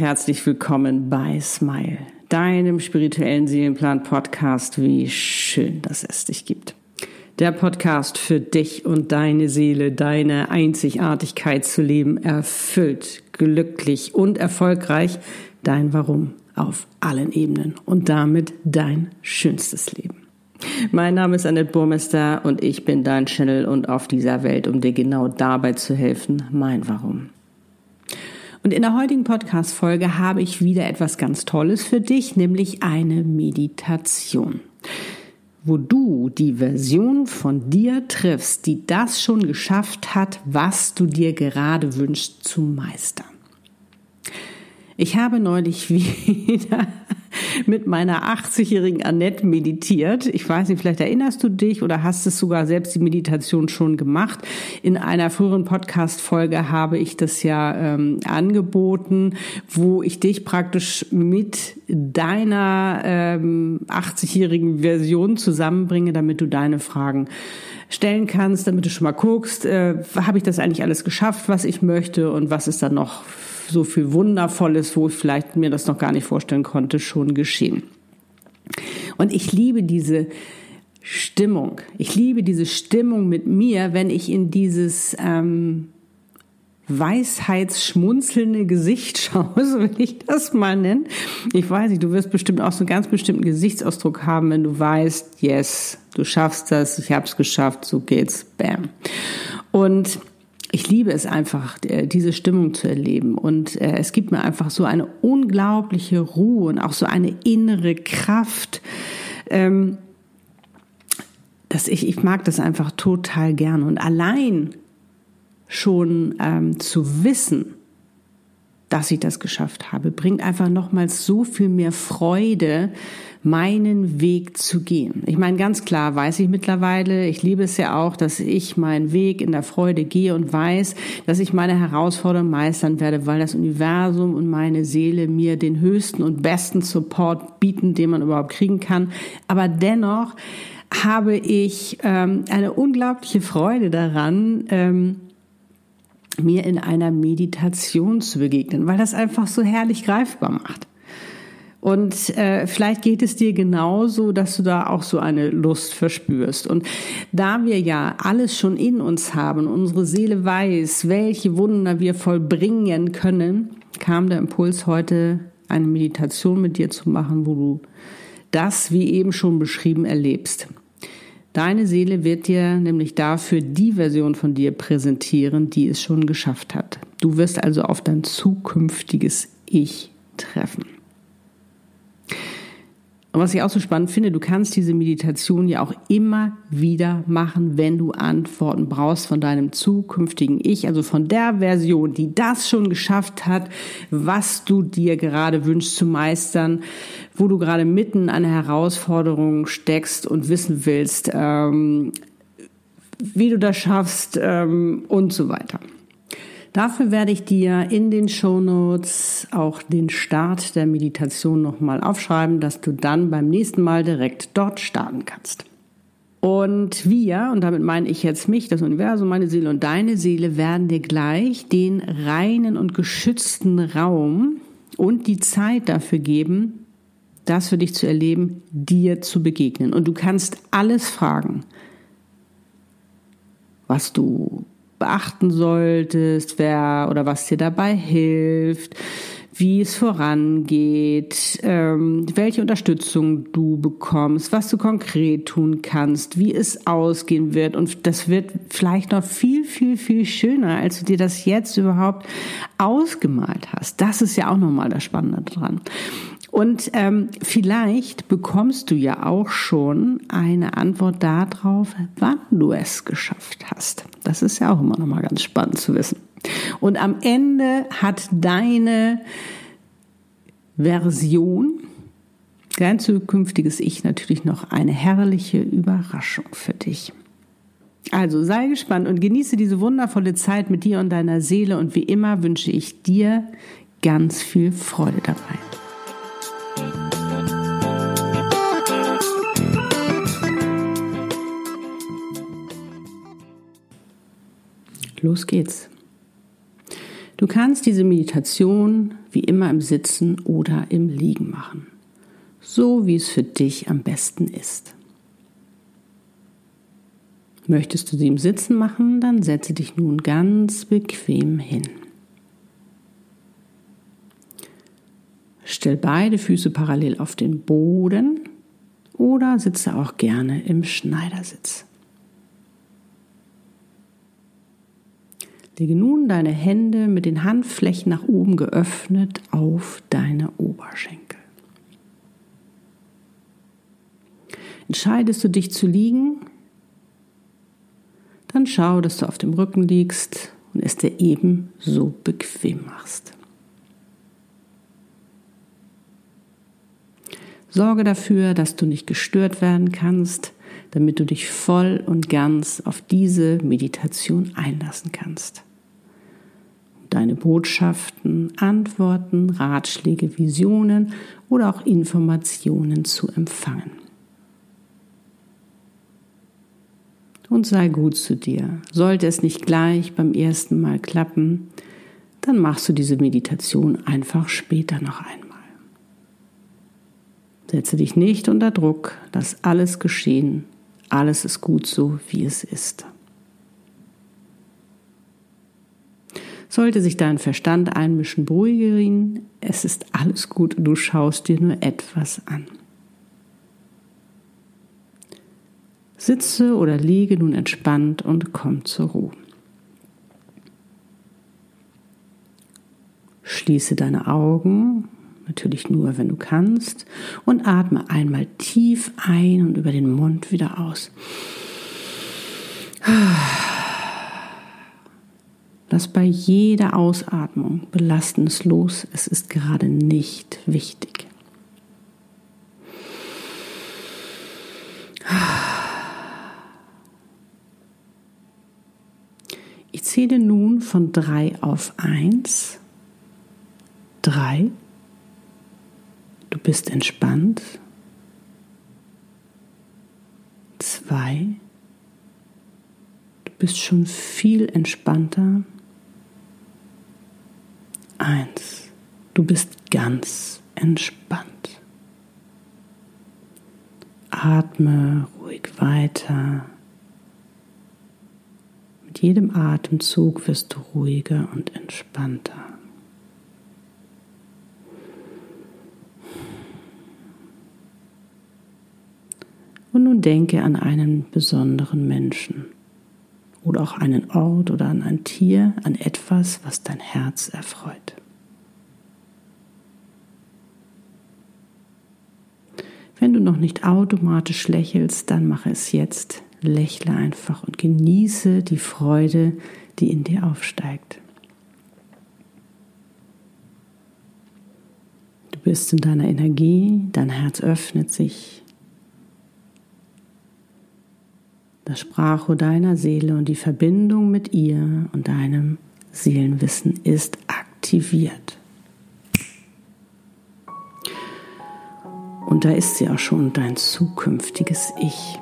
Herzlich willkommen bei Smile, deinem spirituellen Seelenplan-Podcast. Wie schön, dass es dich gibt. Der Podcast für dich und deine Seele, deine Einzigartigkeit zu leben, erfüllt, glücklich und erfolgreich, dein Warum auf allen Ebenen und damit dein schönstes Leben. Mein Name ist Annette Burmester und ich bin dein Channel und auf dieser Welt, um dir genau dabei zu helfen, mein Warum. Und in der heutigen Podcast-Folge habe ich wieder etwas ganz Tolles für dich, nämlich eine Meditation. Wo du die Version von dir triffst, die das schon geschafft hat, was du dir gerade wünschst zu meistern. Ich habe neulich wieder mit meiner 80-jährigen Annette meditiert. Ich weiß nicht, vielleicht erinnerst du dich oder hast es sogar selbst die Meditation schon gemacht. In einer früheren Podcast-Folge habe ich das ja ähm, angeboten, wo ich dich praktisch mit deiner ähm, 80-jährigen Version zusammenbringe, damit du deine Fragen stellen kannst, damit du schon mal guckst, äh, habe ich das eigentlich alles geschafft, was ich möchte und was ist dann noch so viel Wundervolles, wo ich vielleicht mir das noch gar nicht vorstellen konnte, schon geschehen. Und ich liebe diese Stimmung. Ich liebe diese Stimmung mit mir, wenn ich in dieses ähm, weisheitsschmunzelnde Gesicht schaue, so will ich das mal nennen. Ich weiß nicht, du wirst bestimmt auch so einen ganz bestimmten Gesichtsausdruck haben, wenn du weißt, yes, du schaffst das, ich habe es geschafft, so geht's, bam. Und ich liebe es einfach, äh, diese Stimmung zu erleben. Und äh, es gibt mir einfach so eine unglaubliche Ruhe und auch so eine innere Kraft. Ähm, dass ich, ich mag das einfach total gern. Und allein schon ähm, zu wissen, dass ich das geschafft habe, bringt einfach nochmals so viel mehr Freude, meinen Weg zu gehen. Ich meine, ganz klar weiß ich mittlerweile, ich liebe es ja auch, dass ich meinen Weg in der Freude gehe und weiß, dass ich meine Herausforderungen meistern werde, weil das Universum und meine Seele mir den höchsten und besten Support bieten, den man überhaupt kriegen kann. Aber dennoch habe ich ähm, eine unglaubliche Freude daran, ähm, mir in einer Meditation zu begegnen, weil das einfach so herrlich greifbar macht. Und äh, vielleicht geht es dir genauso, dass du da auch so eine Lust verspürst. Und da wir ja alles schon in uns haben, unsere Seele weiß, welche Wunder wir vollbringen können, kam der Impuls heute, eine Meditation mit dir zu machen, wo du das, wie eben schon beschrieben, erlebst. Deine Seele wird dir nämlich dafür die Version von dir präsentieren, die es schon geschafft hat. Du wirst also auf dein zukünftiges Ich treffen. Und was ich auch so spannend finde, du kannst diese Meditation ja auch immer wieder machen, wenn du Antworten brauchst von deinem zukünftigen Ich, also von der Version, die das schon geschafft hat, was du dir gerade wünschst zu meistern, wo du gerade mitten an einer Herausforderung steckst und wissen willst, ähm, wie du das schaffst ähm, und so weiter. Dafür werde ich dir in den Show Notes auch den Start der Meditation nochmal aufschreiben, dass du dann beim nächsten Mal direkt dort starten kannst. Und wir, und damit meine ich jetzt mich, das Universum, meine Seele und deine Seele, werden dir gleich den reinen und geschützten Raum und die Zeit dafür geben, das für dich zu erleben, dir zu begegnen. Und du kannst alles fragen, was du beachten solltest, wer oder was dir dabei hilft, wie es vorangeht, ähm, welche Unterstützung du bekommst, was du konkret tun kannst, wie es ausgehen wird. Und das wird vielleicht noch viel, viel, viel schöner, als du dir das jetzt überhaupt ausgemalt hast. Das ist ja auch nochmal das Spannende dran. Und ähm, vielleicht bekommst du ja auch schon eine Antwort darauf, wann du es geschafft hast. Das ist ja auch immer noch mal ganz spannend zu wissen. Und am Ende hat deine Version, dein zukünftiges Ich natürlich noch eine herrliche Überraschung für dich. Also sei gespannt und genieße diese wundervolle Zeit mit dir und deiner Seele und wie immer wünsche ich dir ganz viel Freude dabei. Los geht's. Du kannst diese Meditation wie immer im Sitzen oder im Liegen machen, so wie es für dich am besten ist. Möchtest du sie im Sitzen machen, dann setze dich nun ganz bequem hin. Stell beide Füße parallel auf den Boden oder sitze auch gerne im Schneidersitz. Lege nun deine Hände mit den Handflächen nach oben geöffnet auf deine Oberschenkel. Entscheidest du dich zu liegen, dann schau, dass du auf dem Rücken liegst und es dir ebenso bequem machst. Sorge dafür, dass du nicht gestört werden kannst, damit du dich voll und ganz auf diese Meditation einlassen kannst deine Botschaften, Antworten, Ratschläge, Visionen oder auch Informationen zu empfangen. Und sei gut zu dir. Sollte es nicht gleich beim ersten Mal klappen, dann machst du diese Meditation einfach später noch einmal. Setze dich nicht unter Druck, lass alles geschehen. Alles ist gut so, wie es ist. Sollte sich dein Verstand einmischen, beruhige ihn. Es ist alles gut du schaust dir nur etwas an. Sitze oder liege nun entspannt und komm zur Ruhe. Schließe deine Augen, natürlich nur, wenn du kannst, und atme einmal tief ein und über den Mund wieder aus. Lass bei jeder Ausatmung Belastendes los. Es ist gerade nicht wichtig. Ich zähle nun von drei auf eins. Drei. Du bist entspannt. Zwei. Du bist schon viel entspannter. Eins, du bist ganz entspannt. Atme ruhig weiter. Mit jedem Atemzug wirst du ruhiger und entspannter. Und nun denke an einen besonderen Menschen oder auch einen Ort oder an ein Tier, an etwas, was dein Herz erfreut. Wenn du noch nicht automatisch lächelst, dann mache es jetzt. Lächle einfach und genieße die Freude, die in dir aufsteigt. Du bist in deiner Energie, dein Herz öffnet sich, das Sprachrohr deiner Seele und die Verbindung mit ihr und deinem Seelenwissen ist aktiviert. Und da ist sie auch schon, dein zukünftiges Ich.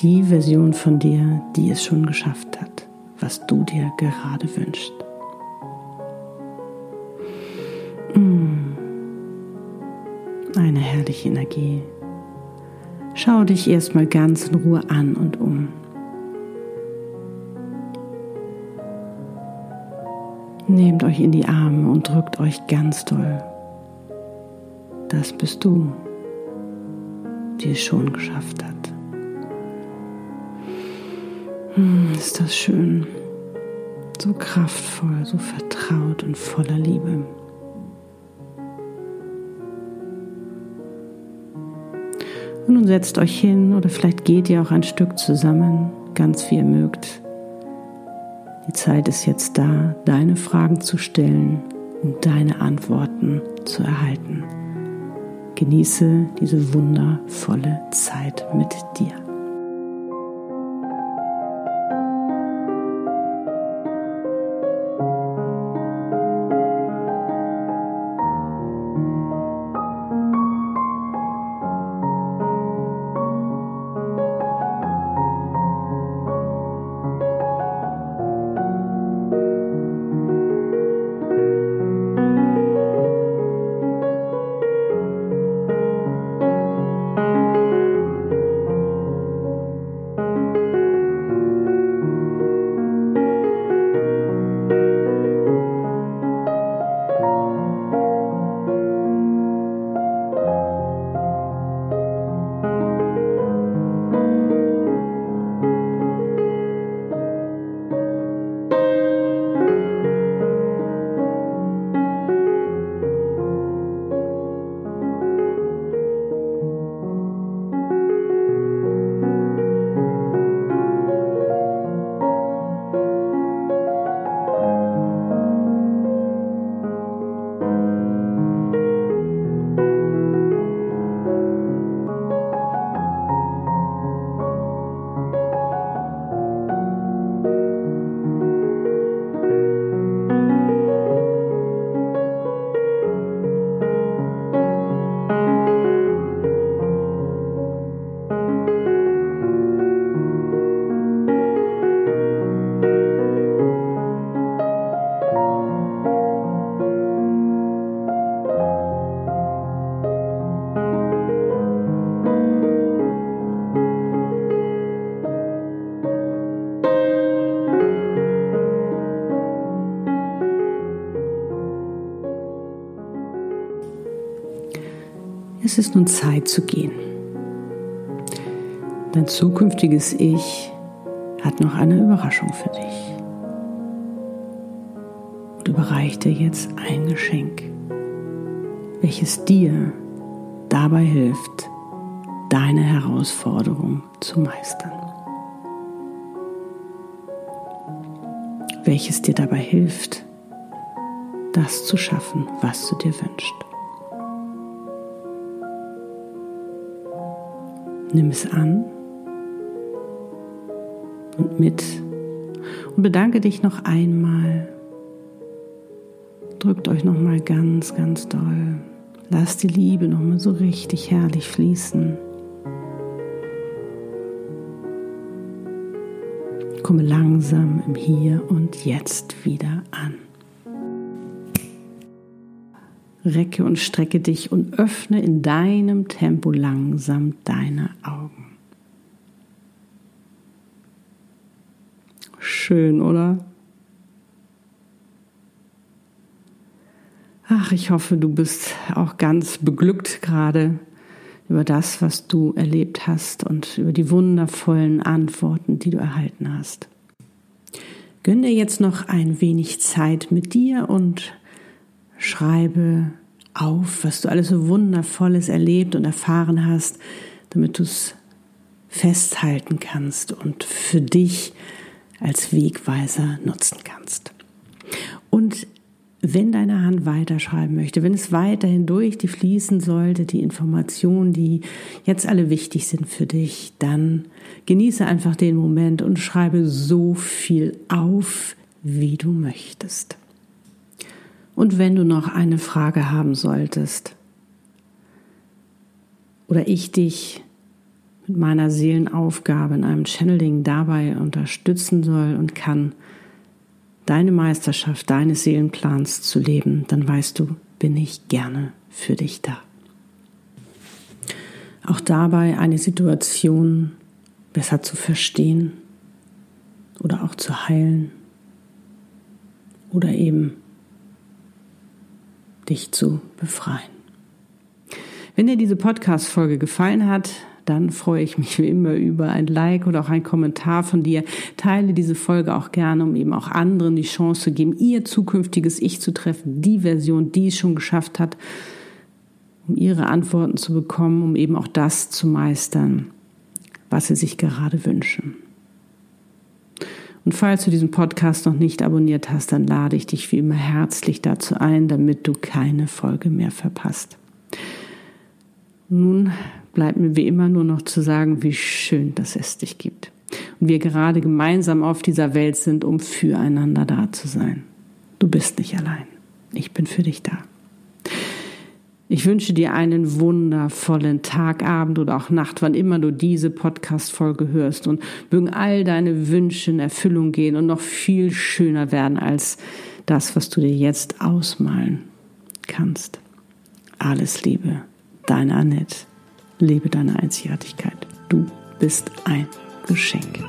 Die Version von dir, die es schon geschafft hat, was du dir gerade wünschst. Mm. Eine herrliche Energie. Schau dich erstmal ganz in Ruhe an und um. Nehmt euch in die Arme und drückt euch ganz doll. Das bist du, die es schon geschafft hat. Hm, ist das schön, so kraftvoll, so vertraut und voller Liebe. Und nun setzt euch hin oder vielleicht geht ihr auch ein Stück zusammen, ganz wie ihr mögt. Die Zeit ist jetzt da, deine Fragen zu stellen und deine Antworten zu erhalten. Genieße diese wundervolle Zeit mit dir. Es ist nun Zeit zu gehen. Dein zukünftiges Ich hat noch eine Überraschung für dich und überreicht dir jetzt ein Geschenk, welches dir dabei hilft, deine Herausforderung zu meistern. Welches dir dabei hilft, das zu schaffen, was du dir wünschst. Nimm es an und mit und bedanke dich noch einmal. Drückt euch noch mal ganz, ganz doll. Lasst die Liebe noch mal so richtig herrlich fließen. Komme langsam im Hier und Jetzt wieder an. Recke und strecke dich und öffne in deinem Tempo langsam deine Augen. Schön, oder? Ach, ich hoffe, du bist auch ganz beglückt gerade über das, was du erlebt hast und über die wundervollen Antworten, die du erhalten hast. Gönn dir jetzt noch ein wenig Zeit mit dir und schreibe auf, was du alles so wundervolles erlebt und erfahren hast, damit du es festhalten kannst und für dich als Wegweiser nutzen kannst. Und wenn deine Hand weiterschreiben möchte, wenn es weiterhin durch die fließen sollte, die Informationen, die jetzt alle wichtig sind für dich, dann genieße einfach den Moment und schreibe so viel auf, wie du möchtest. Und wenn du noch eine Frage haben solltest oder ich dich mit meiner Seelenaufgabe in einem Channeling dabei unterstützen soll und kann, deine Meisterschaft deines Seelenplans zu leben, dann weißt du, bin ich gerne für dich da. Auch dabei eine Situation besser zu verstehen oder auch zu heilen oder eben dich zu befreien. Wenn dir diese Podcast-Folge gefallen hat, dann freue ich mich wie immer über ein Like oder auch ein Kommentar von dir. Teile diese Folge auch gerne, um eben auch anderen die Chance zu geben, ihr zukünftiges Ich zu treffen, die Version, die es schon geschafft hat, um ihre Antworten zu bekommen, um eben auch das zu meistern, was sie sich gerade wünschen. Und falls du diesen Podcast noch nicht abonniert hast, dann lade ich dich wie immer herzlich dazu ein, damit du keine Folge mehr verpasst. Nun bleibt mir wie immer nur noch zu sagen, wie schön, dass es dich gibt. Und wir gerade gemeinsam auf dieser Welt sind, um füreinander da zu sein. Du bist nicht allein. Ich bin für dich da. Ich wünsche dir einen wundervollen Tag, Abend oder auch Nacht, wann immer du diese Podcast-Folge hörst und mögen all deine Wünsche in Erfüllung gehen und noch viel schöner werden als das, was du dir jetzt ausmalen kannst. Alles Liebe, deine Annette. Lebe deine Einzigartigkeit. Du bist ein Geschenk.